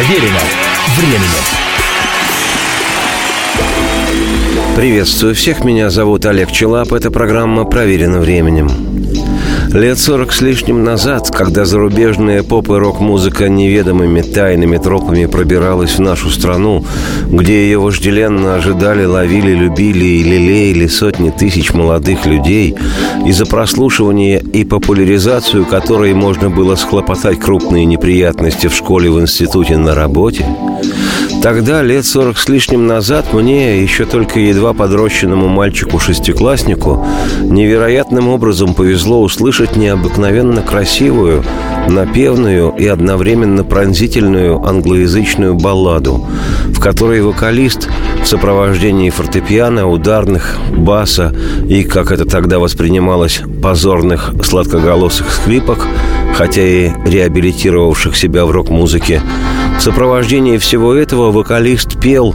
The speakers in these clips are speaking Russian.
Проверено временем. Приветствую всех, меня зовут Олег Челап, это программа «Проверено временем». Лет сорок с лишним назад, когда зарубежная поп и рок-музыка неведомыми тайными тропами пробиралась в нашу страну, где ее вожделенно ожидали, ловили, любили и лелеяли сотни тысяч молодых людей, и за прослушивание и популяризацию которой можно было схлопотать крупные неприятности в школе, в институте, на работе, Тогда, лет сорок с лишним назад, мне, еще только едва подрощенному мальчику-шестикласснику, невероятным образом повезло услышать необыкновенно красивую, напевную и одновременно пронзительную англоязычную балладу, в которой вокалист в сопровождении фортепиано, ударных, баса и, как это тогда воспринималось, позорных сладкоголосых скрипок, хотя и реабилитировавших себя в рок-музыке, в сопровождении всего этого вокалист пел,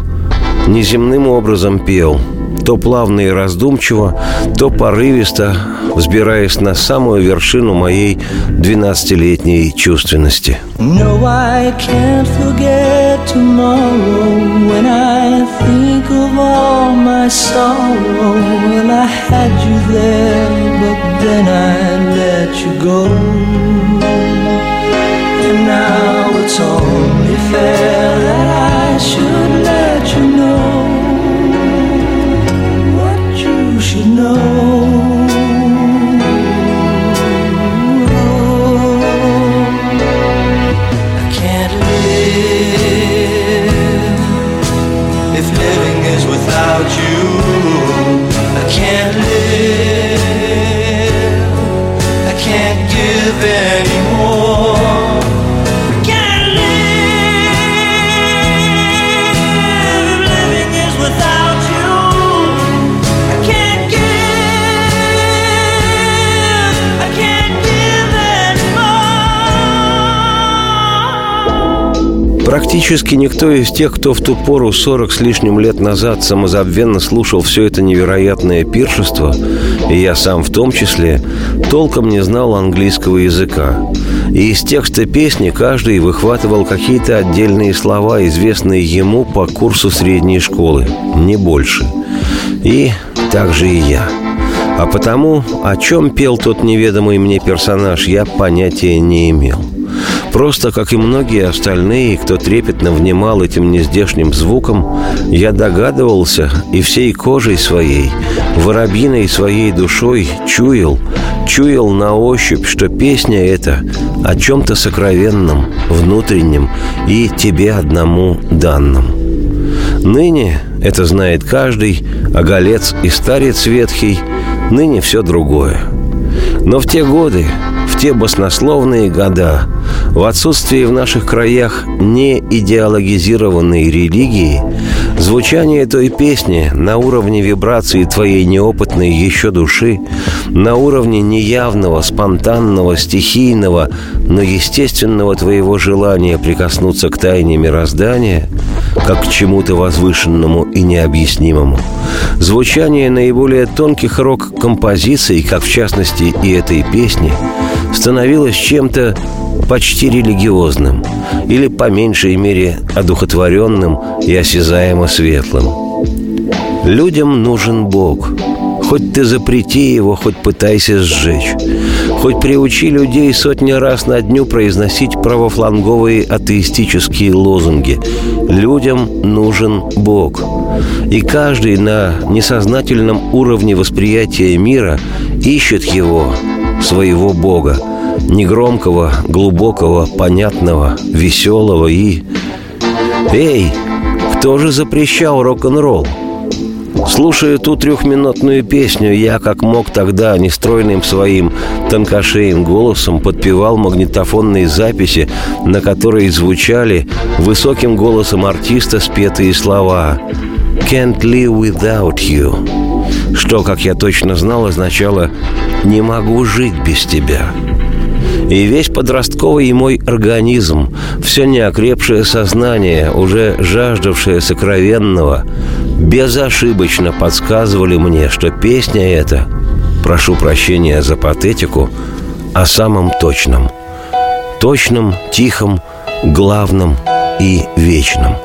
неземным образом пел, то плавно и раздумчиво, то порывисто, взбираясь на самую вершину моей двенадцатилетней чувственности. No, I can't forget tomorrow when I think of all my sorrow. Well, I had you there, but then I you go. And now it's only fair that I should anymore. Практически никто из тех, кто в ту пору 40 с лишним лет назад самозабвенно слушал все это невероятное пиршество, и я сам в том числе, толком не знал английского языка. И из текста песни каждый выхватывал какие-то отдельные слова, известные ему по курсу средней школы, не больше. И также и я. А потому, о чем пел тот неведомый мне персонаж, я понятия не имел. Просто, как и многие остальные, кто трепетно внимал этим нездешним звукам, я догадывался и всей кожей своей, воробьиной своей душой чуял, чуял на ощупь, что песня эта о чем-то сокровенном, внутреннем и тебе одному данном. Ныне, это знает каждый, оголец и старец ветхий, ныне все другое. Но в те годы, те баснословные года, в отсутствии в наших краях не идеологизированной религии, звучание той песни на уровне вибрации твоей неопытной еще души, на уровне неявного, спонтанного, стихийного, но естественного твоего желания прикоснуться к тайне мироздания, как к чему-то возвышенному и необъяснимому. Звучание наиболее тонких рок-композиций, как в частности и этой песни, становилось чем-то почти религиозным или, по меньшей мере, одухотворенным и осязаемо светлым. Людям нужен Бог. Хоть ты запрети его, хоть пытайся сжечь. Хоть приучи людей сотни раз на дню произносить правофланговые атеистические лозунги. Людям нужен Бог. И каждый на несознательном уровне восприятия мира ищет его, своего Бога – негромкого, глубокого, понятного, веселого и... Эй, кто же запрещал рок-н-ролл? Слушая ту трехминутную песню, я, как мог тогда, нестройным своим тонкошеем голосом подпевал магнитофонные записи, на которые звучали высоким голосом артиста спетые слова «Can't live without you», что, как я точно знал, означало «не могу жить без тебя». И весь подростковый мой организм, все неокрепшее сознание, уже жаждавшее сокровенного, безошибочно подсказывали мне, что песня эта, прошу прощения за патетику, о самом точном. Точном, тихом, главном и вечном.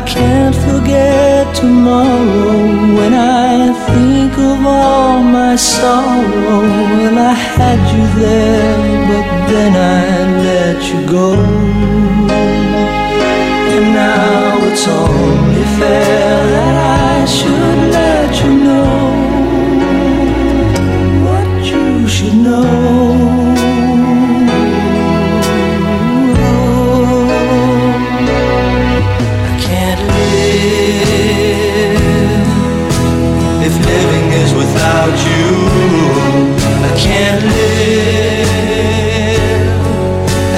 Can't forget tomorrow when I think of all my sorrow. Well, I had you there, but then I let you go. And now it's only fair that I should let you know what you should know. Without you. I can't live.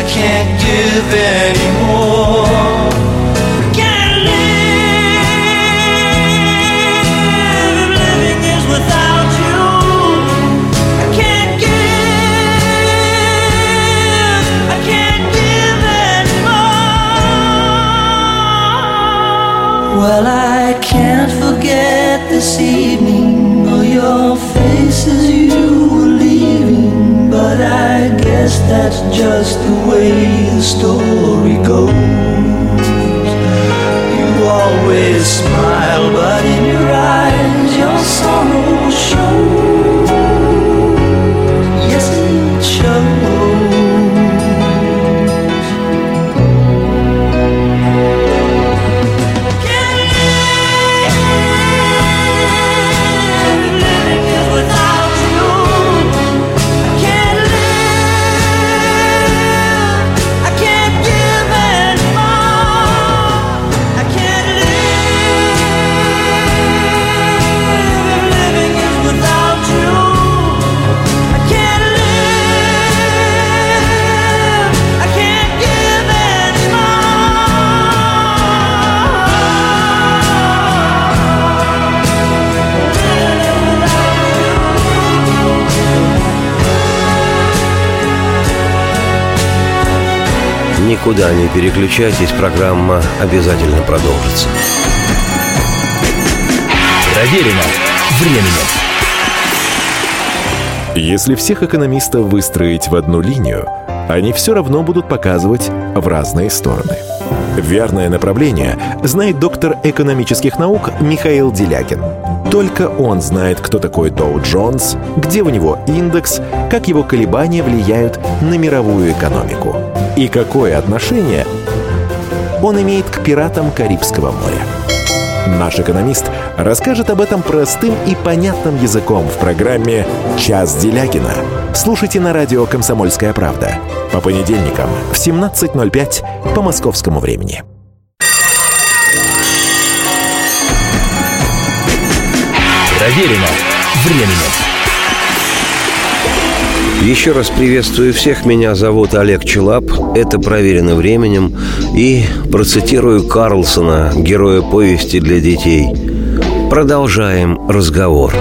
I can't give anymore. I can't live if living is without you. I can't give. I can't give anymore. Well, I can't forget this evening your face as you were leaving. But I guess that's just the way the story goes. You always smile, but in your eyes your sorrow shows. Никуда не переключайтесь, программа обязательно продолжится. Проверено временем. Если всех экономистов выстроить в одну линию, они все равно будут показывать в разные стороны. Верное направление знает доктор экономических наук Михаил Делякин. Только он знает, кто такой Доу Джонс, где у него индекс, как его колебания влияют на мировую экономику и какое отношение он имеет к пиратам Карибского моря. Наш экономист расскажет об этом простым и понятным языком в программе «Час Делягина». Слушайте на радио «Комсомольская правда» по понедельникам в 17.05 по московскому времени. Проверено временем. Еще раз приветствую всех. Меня зовут Олег Челап. Это «Проверено временем». И процитирую Карлсона, героя повести для детей. Продолжаем разговор.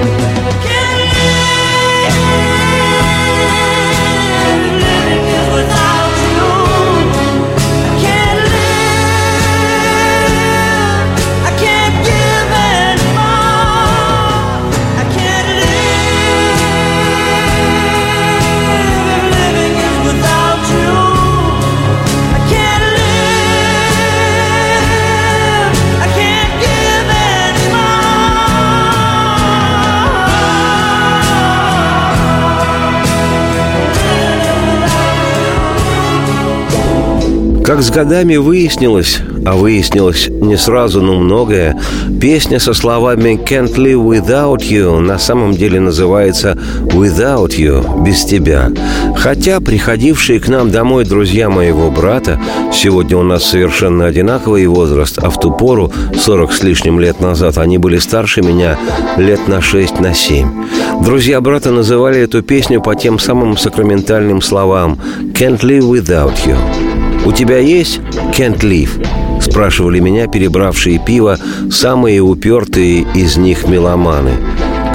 Как с годами выяснилось, а выяснилось не сразу, но многое, песня со словами «Can't live without you» на самом деле называется «Without you» – «Без тебя». Хотя приходившие к нам домой друзья моего брата, сегодня у нас совершенно одинаковый возраст, а в ту пору, 40 с лишним лет назад, они были старше меня лет на 6, на 7. Друзья брата называли эту песню по тем самым сакраментальным словам «Can't live without you». «У тебя есть «Can't Live»?» Спрашивали меня, перебравшие пиво, самые упертые из них меломаны.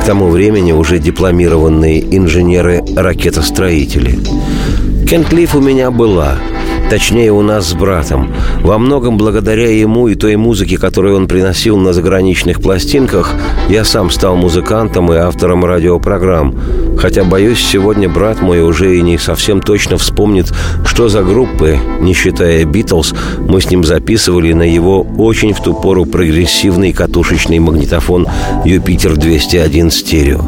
К тому времени уже дипломированные инженеры-ракетостроители. «Кентлиф» у меня была – Точнее, у нас с братом. Во многом благодаря ему и той музыке, которую он приносил на заграничных пластинках, я сам стал музыкантом и автором радиопрограмм. Хотя, боюсь, сегодня брат мой уже и не совсем точно вспомнит, что за группы, не считая «Битлз», мы с ним записывали на его очень в ту пору прогрессивный катушечный магнитофон «Юпитер-201 стерео».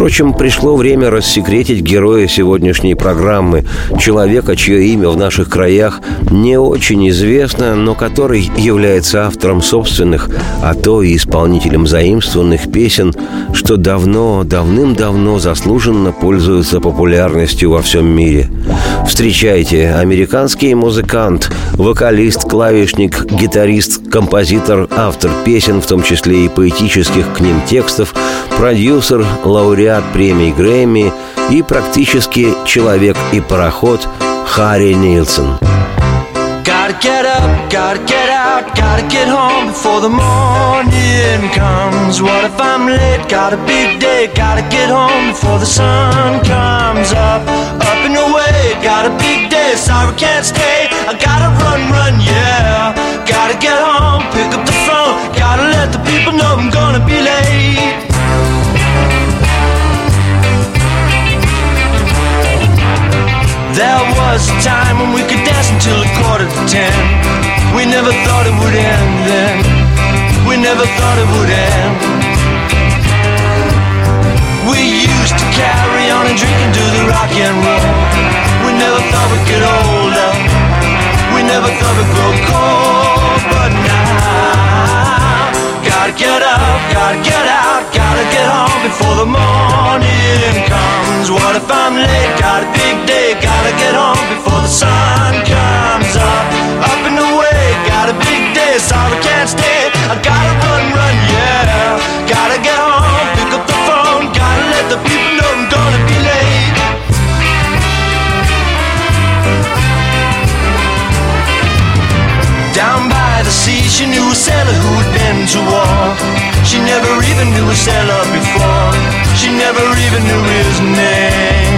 Впрочем, пришло время рассекретить героя сегодняшней программы, человека, чье имя в наших краях не очень известно, но который является автором собственных, а то и исполнителем заимствованных песен, что давно, давным-давно заслуженно пользуются популярностью во всем мире. Встречайте, американский музыкант, вокалист, клавишник, гитарист, композитор, автор песен, в том числе и поэтических к ним текстов, продюсер, лауреат премий Грэмми и практически человек и пароход Харри Нилсон. Gotta get up, gotta get out, gotta get home before the morning comes. What if I'm late? Got a big day, gotta get home before the sun comes up. Up and away, got a big day, sorry can't stay. I gotta run, run, yeah. Gotta get home, pick up the phone, gotta let the people know I'm gonna be late. There was a time when we could dance until a quarter to ten. We never thought it would end then. We never thought it would end. We used to carry on and drink and do the rock and roll. We never thought we'd get older. We never thought we'd grow cold. But now, gotta get up, gotta get out, gotta get home before the morning who to war. She never even knew a sailor before. She never even knew his name.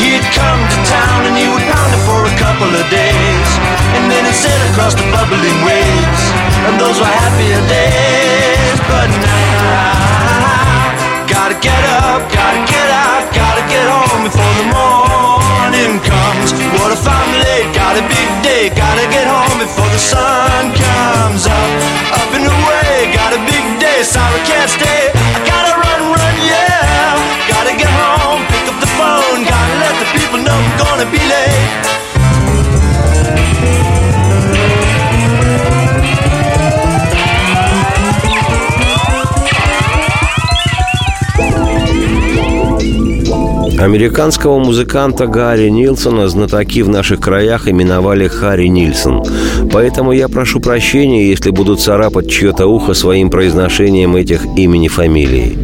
He'd come to town and he would pound it for a couple of days. And then he'd sail across the bubbling waves. And those were happier days. But now, gotta get up, gotta get out, gotta get home before the morning comes. What I'm late? Got a big day, gotta get home before the sun comes up. Up and away, got a big day, sorry can't stay. I gotta run, run, yeah. Gotta get home, pick up the phone, gotta let the people know I'm gonna be late. Американского музыканта Гарри Нилсона знатоки в наших краях именовали Харри Нильсон. Поэтому я прошу прощения, если буду царапать чье-то ухо своим произношением этих имени фамилии.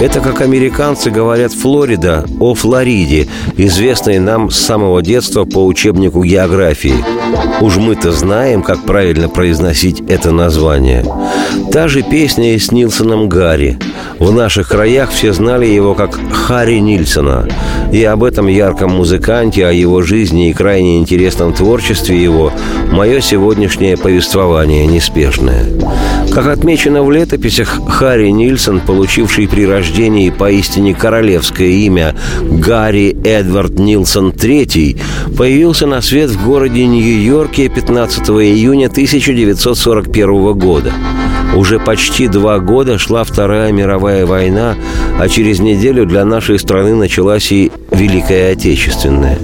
Это, как американцы говорят, Флорида о Флориде, известной нам с самого детства по учебнику географии. Уж мы-то знаем, как правильно произносить это название. Та же песня и с Нилсоном Гарри. В наших краях все знали его как Харри Нильсона. И об этом ярком музыканте, о его жизни и крайне интересном творчестве его мое сегодняшнее повествование неспешное. Как отмечено в летописях, Харри Нильсон, получивший при рождении поистине королевское имя Гарри Эдвард Нилсон III, появился на свет в городе Нью-Йорке 15 июня 1941 года. Уже почти два года шла Вторая мировая война, а через неделю для нашей страны началась и Великая Отечественная.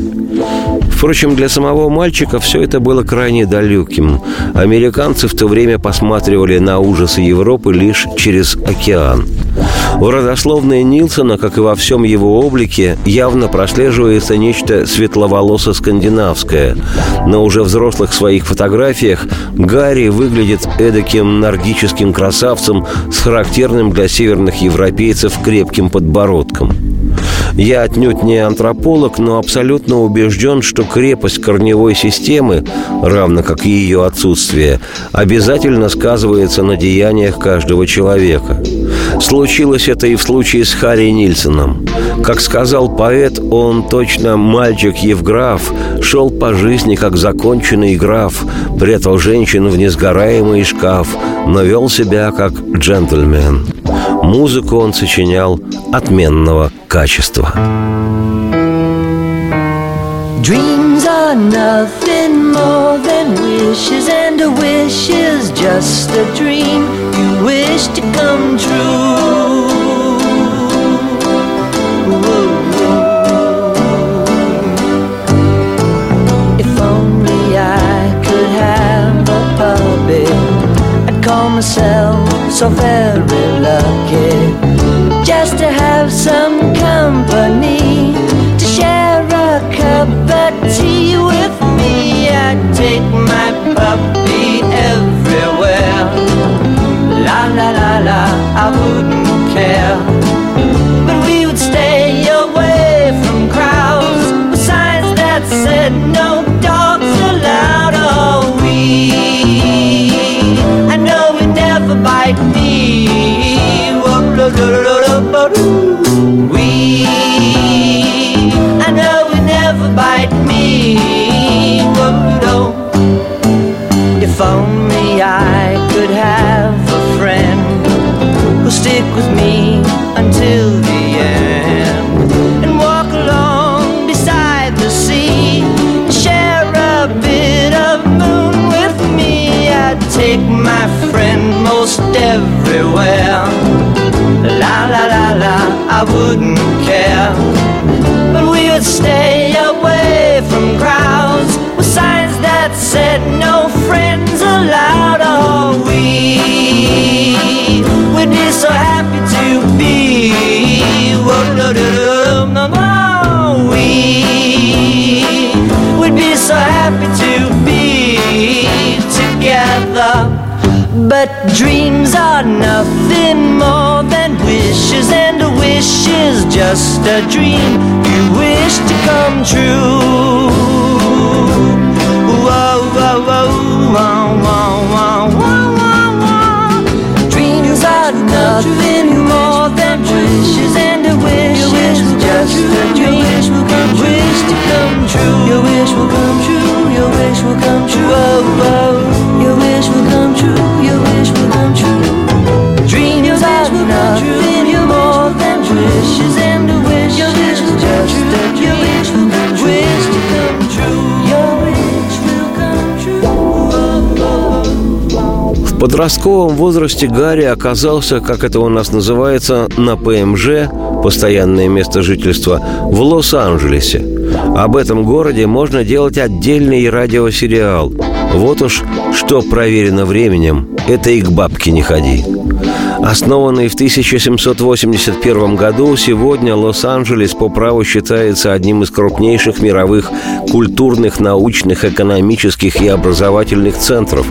Впрочем, для самого мальчика все это было крайне далеким. Американцы в то время посматривали на ужасы Европы лишь через океан. В родословной Нилсона, как и во всем его облике, явно прослеживается нечто светловолосо-скандинавское. Но уже взрослых своих фотографиях Гарри выглядит эдаким нордическим красавцем с характерным для северных европейцев крепким подбородком. Я отнюдь не антрополог, но абсолютно убежден, что крепость корневой системы, равно как и ее отсутствие, обязательно сказывается на деяниях каждого человека. Случилось это и в случае с Харри Нильсоном. Как сказал поэт, он точно мальчик Евграф, шел по жизни как законченный граф, прятал женщин в несгораемый шкаф, но вел себя как джентльмен. Музыку он сочинял отменного качества. Dreams are nothing more than wishes, and a wish is just a dream you wish to come true. Call myself so very lucky just to have some company to share a cup of tea with me. I'd take my puppy everywhere. La la la la, I wouldn't care. But we would stay away from crowds with signs that said wouldn't care. But we would stay away from crowds with signs that said no friends allowed. Oh, we would be so happy to be. We would be so happy to be together. But dreams are nothing more than wishes, and a wish is just a dream you wish to come true. Whoa, whoa, whoa, whoa, whoa, whoa, whoa, whoa, whoa. Dreams are nothing more than wishes, and a wish is just a dream you wish to come true. Your wish will come true. Your wish will come true. Подростковом возрасте Гарри оказался, как это у нас называется, на ПМЖ, постоянное место жительства, в Лос-Анджелесе. Об этом городе можно делать отдельный радиосериал. Вот уж что проверено временем, это и к бабке не ходи. Основанный в 1781 году, сегодня Лос-Анджелес по праву считается одним из крупнейших мировых культурных, научных, экономических и образовательных центров,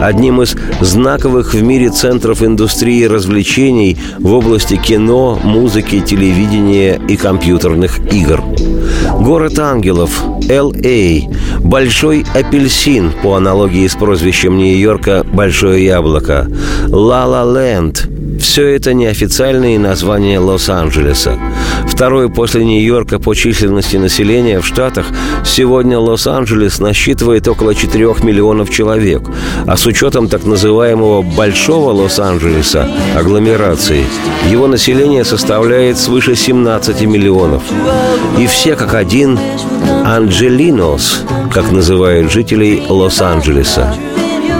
одним из знаковых в мире центров индустрии развлечений в области кино, музыки, телевидения и компьютерных игр. Город ангелов, L.A., Большой апельсин, по аналогии с прозвищем Нью-Йорка «Большое яблоко», Ла-Ла-Ленд, все это неофициальные названия Лос-Анджелеса. Второй после Нью-Йорка по численности населения в Штатах, сегодня Лос-Анджелес насчитывает около 4 миллионов человек. А с учетом так называемого «Большого Лос-Анджелеса» агломерации, его население составляет свыше 17 миллионов. И все как один «Анджелинос», как называют жителей Лос-Анджелеса.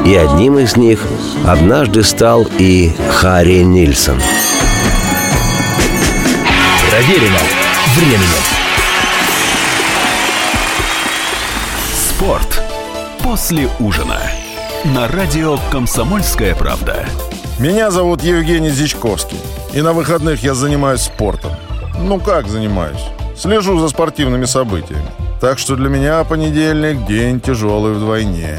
И одним из них однажды стал и Харри Нильсон. Проверено временем. Спорт после ужина. На радио «Комсомольская правда». Меня зовут Евгений Зичковский. И на выходных я занимаюсь спортом. Ну как занимаюсь? Слежу за спортивными событиями. Так что для меня понедельник день тяжелый вдвойне.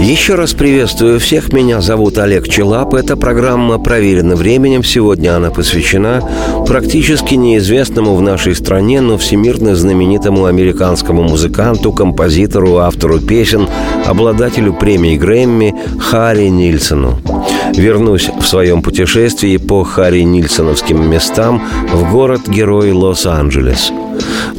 Еще раз приветствую всех. Меня зовут Олег Челап. Эта программа проверена временем. Сегодня она посвящена практически неизвестному в нашей стране, но всемирно знаменитому американскому музыканту, композитору, автору песен, обладателю премии Грэмми Харри Нильсону. Вернусь в своем путешествии по Харри Нильсоновским местам в город-герой Лос-Анджелес –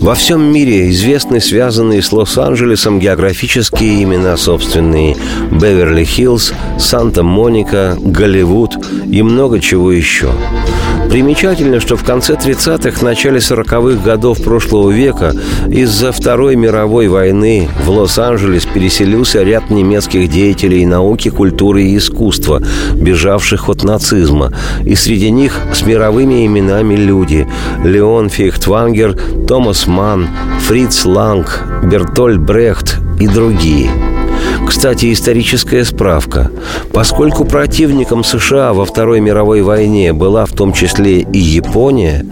во всем мире известны связанные с Лос-Анджелесом географические имена собственные Беверли-Хиллз, Санта-Моника, Голливуд и много чего еще. Примечательно, что в конце 30-х, начале 40-х годов прошлого века из-за Второй мировой войны в Лос-Анджелес переселился ряд немецких деятелей науки, культуры и искусства, бежавших от нацизма. И среди них с мировыми именами люди – Леон Фейхтвангер, Томас Манн, Фриц Ланг, Бертольд Брехт и другие – кстати, историческая справка. Поскольку противником США во Второй мировой войне была в том числе и Япония,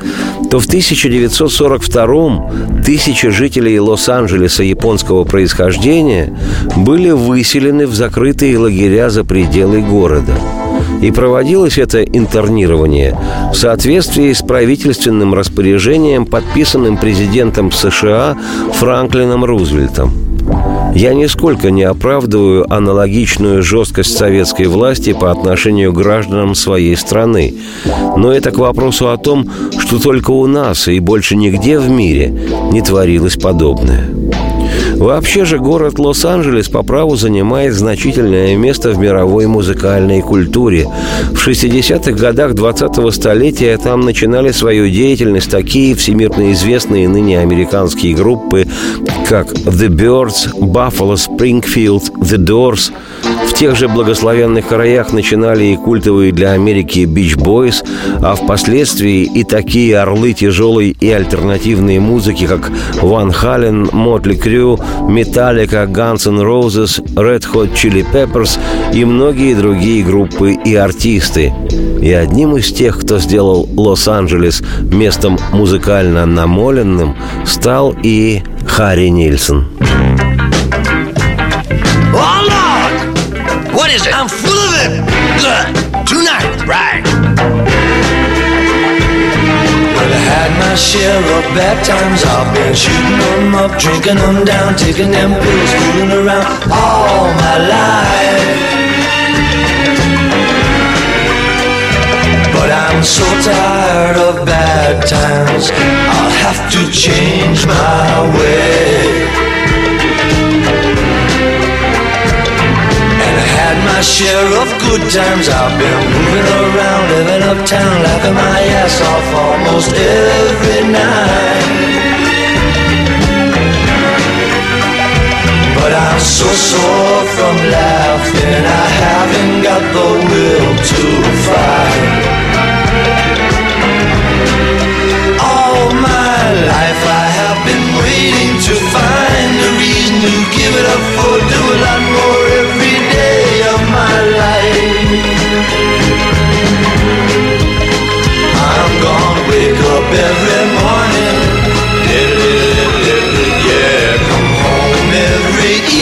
то в 1942-м тысячи жителей Лос-Анджелеса японского происхождения были выселены в закрытые лагеря за пределы города. И проводилось это интернирование в соответствии с правительственным распоряжением, подписанным президентом США Франклином Рузвельтом – я нисколько не оправдываю аналогичную жесткость советской власти по отношению к гражданам своей страны. Но это к вопросу о том, что только у нас и больше нигде в мире не творилось подобное. Вообще же город Лос-Анджелес по праву занимает значительное место в мировой музыкальной культуре. В 60-х годах 20-го столетия там начинали свою деятельность такие всемирно известные ныне американские группы, как The Birds, Buffalo Springfield, The Doors – в тех же благословенных краях начинали и культовые для Америки Beach Boys, а впоследствии и такие орлы тяжелой и альтернативной музыки, как Ван Хален, Мотли Крю, Металлика, Guns N' Roses, Red Hot Chili Peppers и многие другие группы и артисты. И одним из тех, кто сделал Лос-Анджелес местом музыкально намоленным, стал и Харри Нильсон. What is it? I'm full of it. Good. Tonight. Right. Had my share of bad times. I've been shooting them up, drinking them down, taking them pills, fooling around all my life. But I'm so tired of bad times. I'll have to change my way. My share of good times. I've been moving around, living uptown, laughing my ass off almost every night. But I'm so sore from laughing, I haven't got the will to fight. All my life I have been waiting to find a reason to give it up for, do a lot more every morning. Yeah, come home every evening.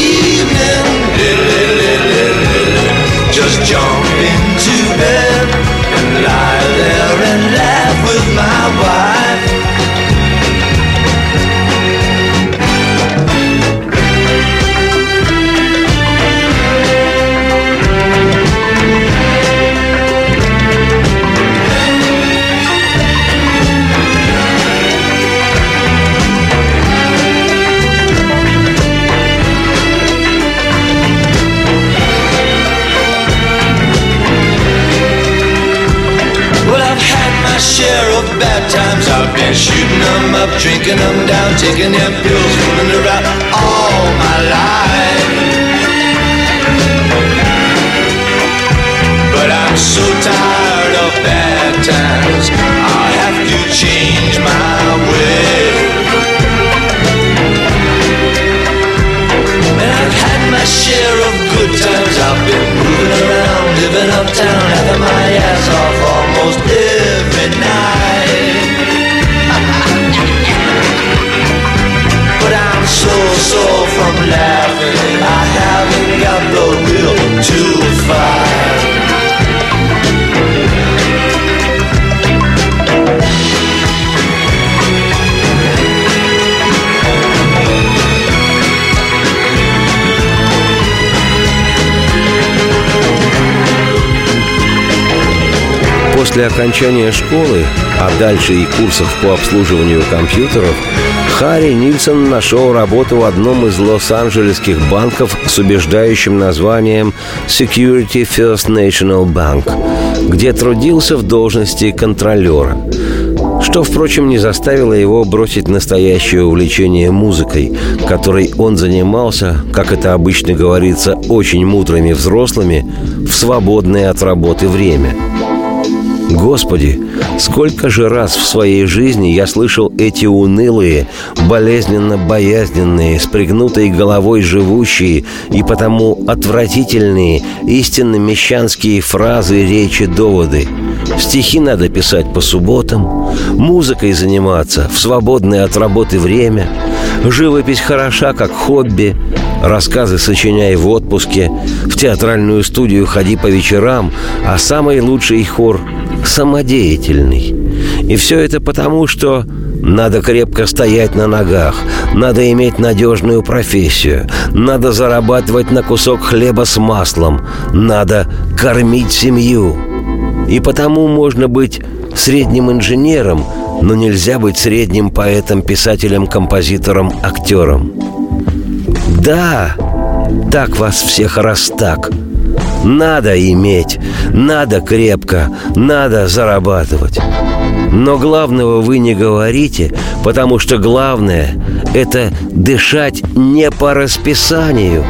Drinking them down, taking them pills, После окончания школы, а дальше и курсов по обслуживанию компьютеров, Харри Нильсон нашел работу в одном из лос-анджелесских банков с убеждающим названием Security First National Bank, где трудился в должности контролера. Что, впрочем, не заставило его бросить настоящее увлечение музыкой, которой он занимался, как это обычно говорится, очень мудрыми взрослыми, в свободное от работы время – Господи, сколько же раз в своей жизни я слышал эти унылые, болезненно боязненные, с пригнутой головой живущие и потому отвратительные, истинно мещанские фразы, речи, доводы. Стихи надо писать по субботам, музыкой заниматься в свободное от работы время, живопись хороша как хобби, рассказы сочиняй в отпуске, в театральную студию ходи по вечерам, а самый лучший хор самодеятельный. И все это потому, что надо крепко стоять на ногах, надо иметь надежную профессию, надо зарабатывать на кусок хлеба с маслом, надо кормить семью. И потому можно быть средним инженером, но нельзя быть средним поэтом, писателем, композитором, актером. Да, так вас всех раз так – надо иметь, надо крепко, надо зарабатывать. Но главного вы не говорите, потому что главное – это дышать не по расписанию.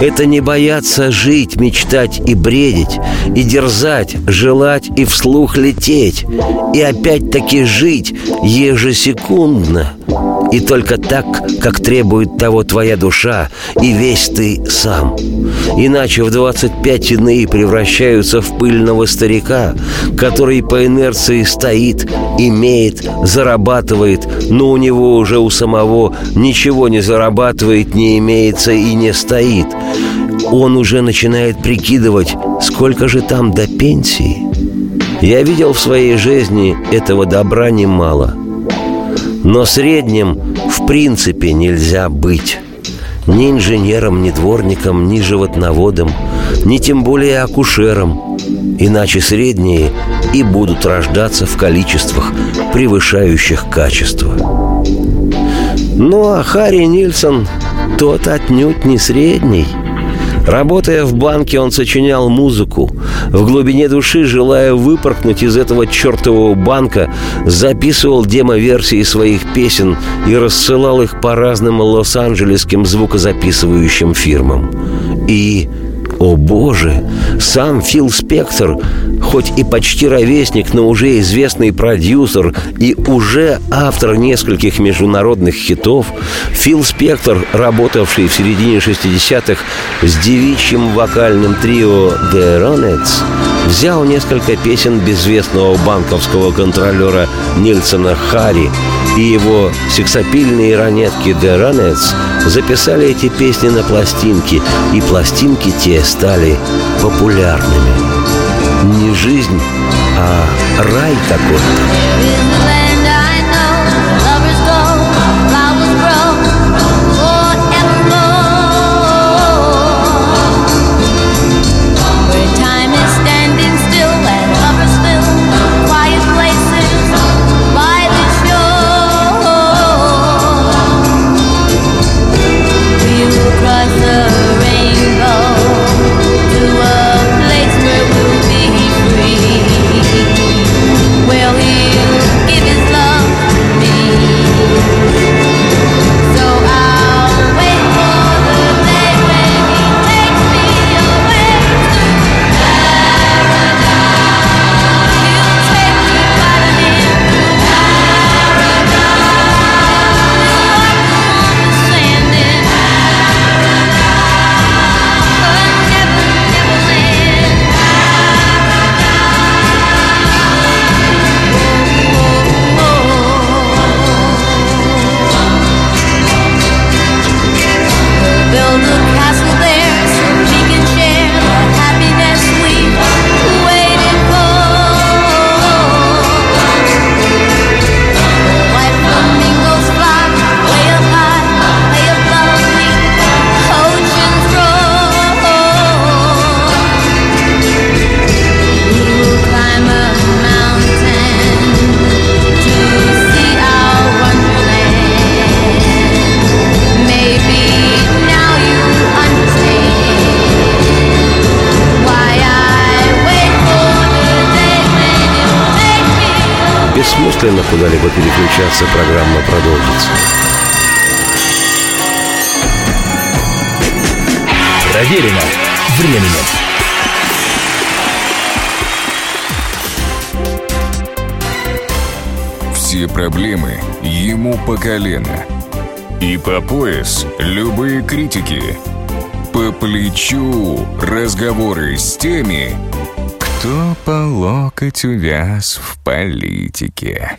Это не бояться жить, мечтать и бредить, и дерзать, желать и вслух лететь, и опять-таки жить ежесекундно. И только так, как требует того твоя душа и весь ты сам. Иначе в 25 иные превращаются в пыльного старика, который по инерции стоит, имеет, зарабатывает, но у него уже у самого ничего не зарабатывает, не имеется и не стоит. Он уже начинает прикидывать, сколько же там до пенсии. Я видел в своей жизни этого добра немало – но средним в принципе нельзя быть. Ни инженером, ни дворником, ни животноводом, ни тем более акушером. Иначе средние и будут рождаться в количествах, превышающих качество. Ну а Харри Нильсон тот отнюдь не средний – Работая в банке, он сочинял музыку. В глубине души, желая выпоркнуть из этого чертового банка, записывал демо-версии своих песен и рассылал их по разным лос-анджелесским звукозаписывающим фирмам. И о боже, сам Фил Спектор, хоть и почти ровесник, но уже известный продюсер и уже автор нескольких международных хитов, Фил Спектор, работавший в середине 60-х с девичьим вокальным трио The Ronettes, взял несколько песен безвестного банковского контролера Нильсона Харри и его сексапильные ранетки The Ronettes записали эти песни на пластинки, и пластинки те стали популярными. Не жизнь, а рай какой-то. Куда-либо переключаться, программа продолжится. Проверено временем. Все проблемы ему по колено. И по пояс любые критики. По плечу разговоры с теми, кто по локоть увяз в политике.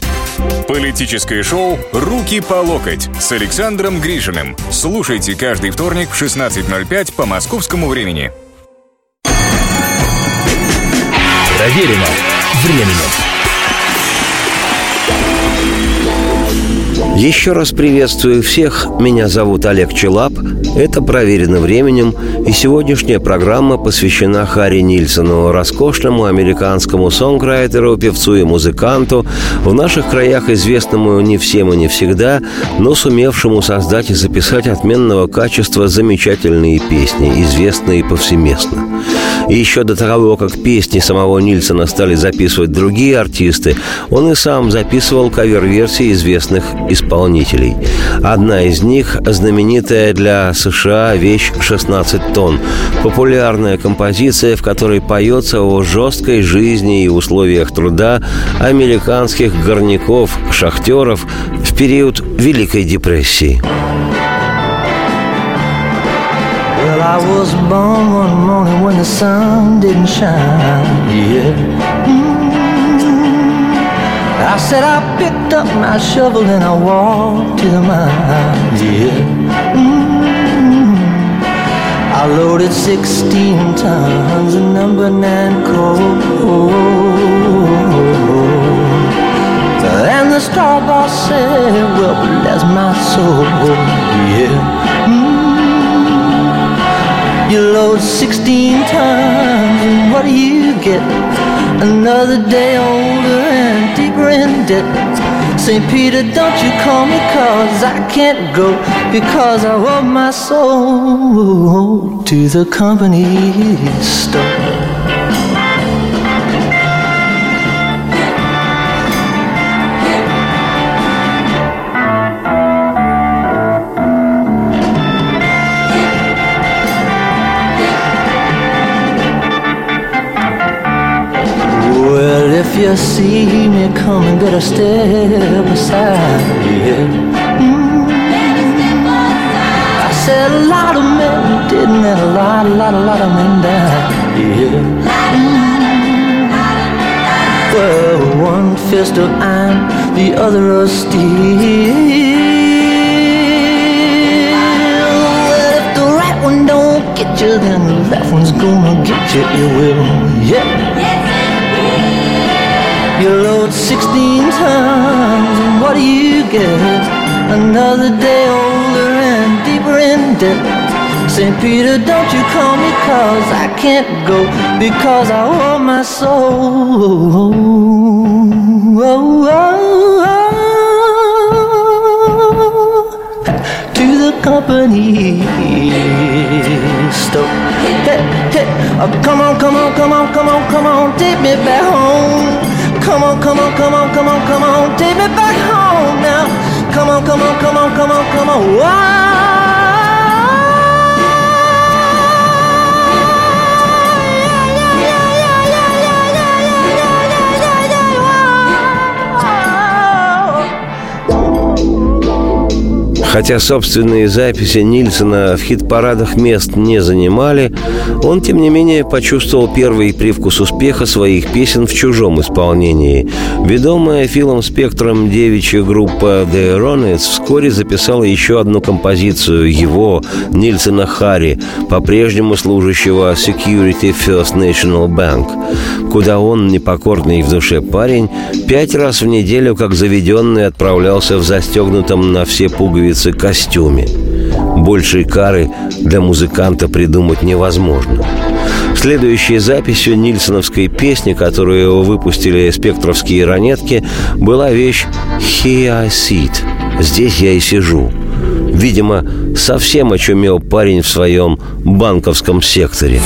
Политическое шоу «Руки по локоть» с Александром Гришиным. Слушайте каждый вторник в 16.05 по московскому времени. Проверено временем. Еще раз приветствую всех. Меня зовут Олег Челап. Это «Проверено временем», и сегодняшняя программа посвящена Харри Нильсону, роскошному американскому сонграйтеру, певцу и музыканту, в наших краях известному не всем и не всегда, но сумевшему создать и записать отменного качества замечательные песни, известные повсеместно. И еще до того, как песни самого Нильсона стали записывать другие артисты, он и сам записывал кавер-версии известных исполнителей. Одна из них – знаменитая для США вещь «16 тонн». Популярная композиция, в которой поется о жесткой жизни и условиях труда американских горняков, шахтеров в период Великой депрессии. I was born one morning when the sun didn't shine. Yeah. Mm. I said I picked up my shovel and I walked to the mine. Yeah. Mm. I loaded 16 tons of number nine coal. And the star boss said, Well, bless my soul. Yeah. You load 16 tons, and what do you get? Another day older and deeper in debt. St. Peter, don't you call me, cause I can't go, because I owe my soul to the company store. You see me coming, better step aside. Yeah. Mm. I said a lot of men didn't, and a lot, a lot, a lot of men died. Yeah. Mm. Well, one fist of iron, the other of steel. Well, if the right one don't get you, then the left one's gonna get you. It will. Yeah. You load 16 tons, and what do you get? Another day older and deeper in debt. St. Peter, don't you call me, cause I can't go, because I owe my soul. Oh, oh, oh, to the company store. Hey, hey, oh, come on, come on, come on, come on, come on, take me back home. Come on, come on, come on, come on, come on, take me back home now. Come on, come on, come on, come on, come on. Хотя собственные записи Нильсона в хит-парадах мест не занимали, он, тем не менее, почувствовал первый привкус успеха своих песен в чужом исполнении. Ведомая Филом Спектром девичья группа The Ronets вскоре записала еще одну композицию его, Нильсона Харри, по-прежнему служащего Security First National Bank, куда он, непокорный в душе парень, пять раз в неделю, как заведенный, отправлялся в застегнутом на все пуговицы костюме. Большей кары для музыканта придумать невозможно. Следующей записью нильсоновской песни, которую выпустили спектровские ранетки, была вещь «Here I sit» – «Здесь я и сижу». Видимо, совсем очумел парень в своем банковском секторе.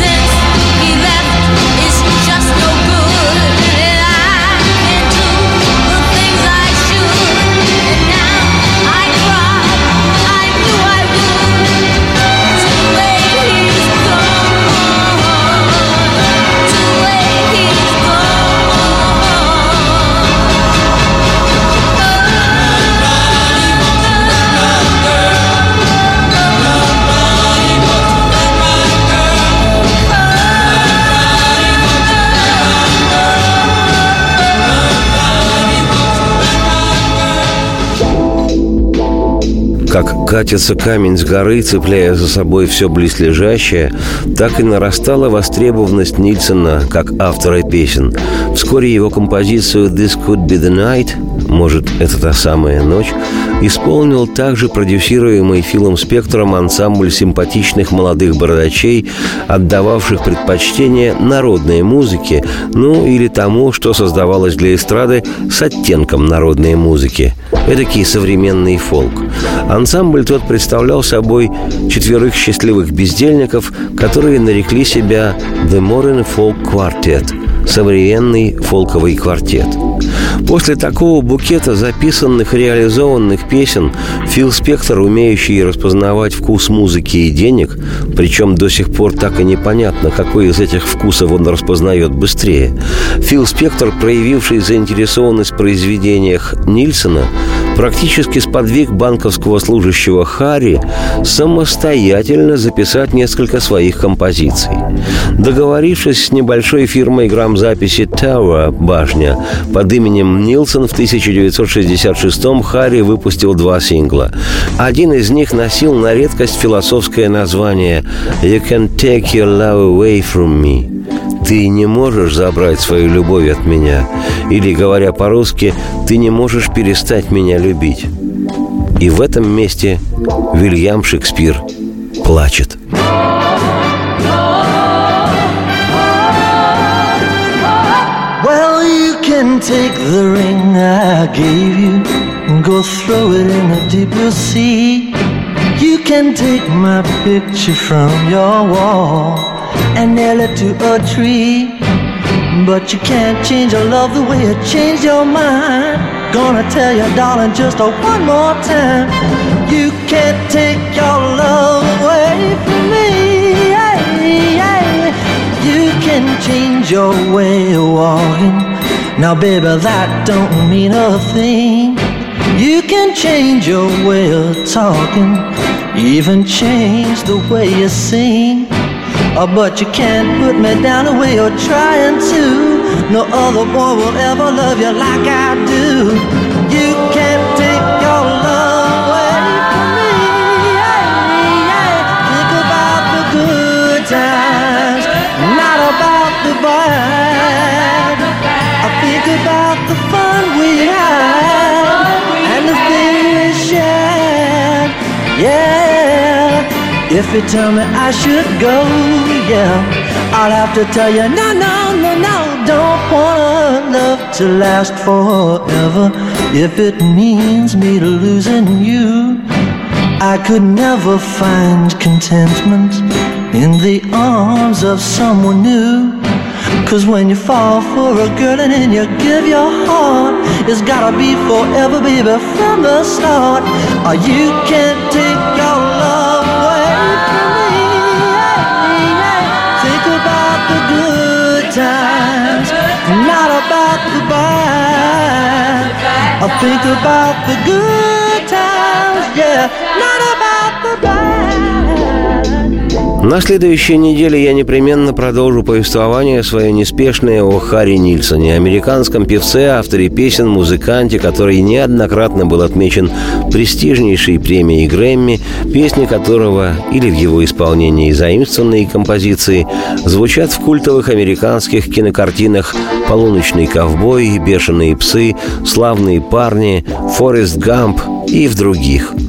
Катится камень с горы, цепляя за собой все близлежащее, так и нарастала востребованность Нильсона как автора песен. Вскоре его композицию «This could be the night» может, это та самая ночь, исполнил также продюсируемый Филом Спектром ансамбль симпатичных молодых бородачей, отдававших предпочтение народной музыке, ну или тому, что создавалось для эстрады с оттенком народной музыки. Эдакий современный фолк. Ансамбль тот представлял собой четверых счастливых бездельников, которые нарекли себя «The Modern Folk Quartet» – современный фолковый квартет – После такого букета записанных и реализованных песен Фил Спектор, умеющий распознавать вкус музыки и денег, причем до сих пор так и непонятно, какой из этих вкусов он распознает быстрее, Фил Спектор, проявивший заинтересованность в произведениях Нильсона, практически сподвиг банковского служащего Харри самостоятельно записать несколько своих композиций. Договорившись с небольшой фирмой грамзаписи Tower «Башня» под именем Нилсон в 1966-м Харри выпустил два сингла. Один из них носил на редкость философское название «You can take your love away from me» ты не можешь забрать свою любовь от меня. Или, говоря по-русски, ты не можешь перестать меня любить. И в этом месте Вильям Шекспир плачет. Well, you can take the ring I gave you and go throw it in the deep blue sea. You can take my picture from your wall and nail it to a tree. But you can't change your love the way you changed your mind. Gonna tell you, darling, just a one more time. You can't take your love away from me. You can change your way of walking. Now, baby, that don't mean a thing. You can change your way of talking, even change the way you sing. Oh, but you can't put me down the way you're trying to. No other boy will ever love you like I do. You can't If you tell me I should go, yeah, I'll have to tell you no, no, no, no. Don't want love to last forever. If it means me losing you, I could never find contentment in the arms of someone new. Cause when you fall for a girl and then you give your heart, it's gotta be forever, baby, from the start. Or you can't take your I think about the good times, yeah, not about the bad. На следующей неделе я непременно продолжу повествование свое неспешное о Харри Нильсоне, американском певце, авторе песен, музыканте, который неоднократно был отмечен престижнейшей премией Грэмми, песни которого или в его исполнении заимствованные композиции звучат в культовых американских кинокартинах «Полуночный ковбой», «Бешеные псы», «Славные парни», «Форест Гамп» и в других –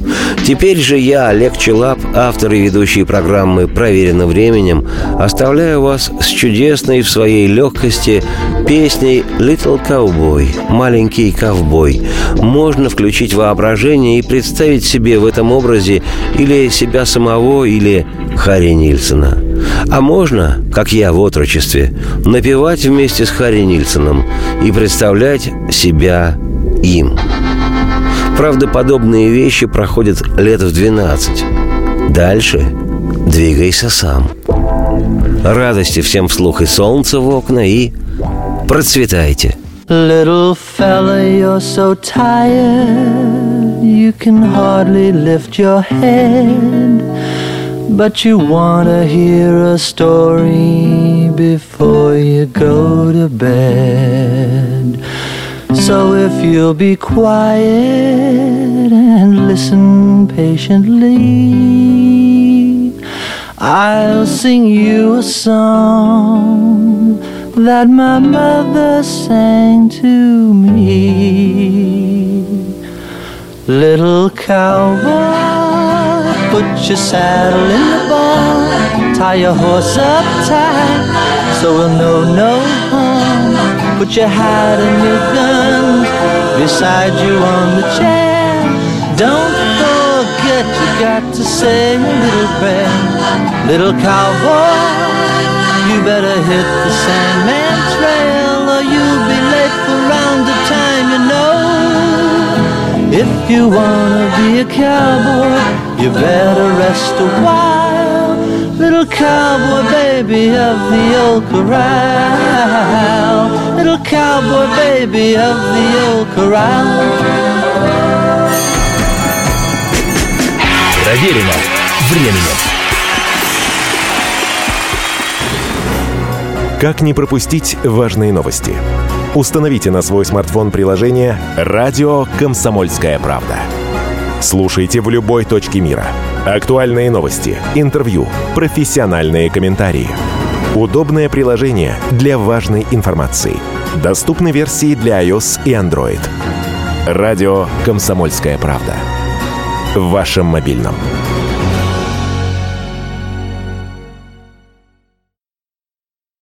Теперь же я, Олег Челап, автор и ведущий программы «Проверено временем», оставляю вас с чудесной в своей легкости песней «Little Cowboy» – «Маленький ковбой». Можно включить воображение и представить себе в этом образе или себя самого, или Харри Нильсона. А можно, как я в отрочестве, напевать вместе с Харри Нильсоном и представлять себя им. Правда, подобные вещи проходят лет в 12. Дальше двигайся сам. Радости всем вслух и солнца в окна, и процветайте. Little fella, you're so tired, you can hardly lift your head. But you wanna hear a story before you go to bed. So if you'll be quiet and listen patiently, I'll sing you a song that my mother sang to me. Little cowboy, put your saddle in the barn, tie your horse up tight, so we'll know no harm. Put your hat and your guns beside you on the chair. Don't forget you got to say a little prayer. Little cowboy, you better hit the Sandman Trail or you'll be late for round the time you know. If you wanna be a cowboy, you better rest a while. Little cowboy baby of the old corral. Little cowboy baby of the old corral. Проверено временем. Как не пропустить важные новости? Установите на свой смартфон приложение «Радио Комсомольская правда». Слушайте в любой точке мира. Актуальные новости, интервью, профессиональные комментарии. Удобное приложение для важной информации. Доступны версии для iOS и Android. Радио «Комсомольская правда». В вашем мобильном.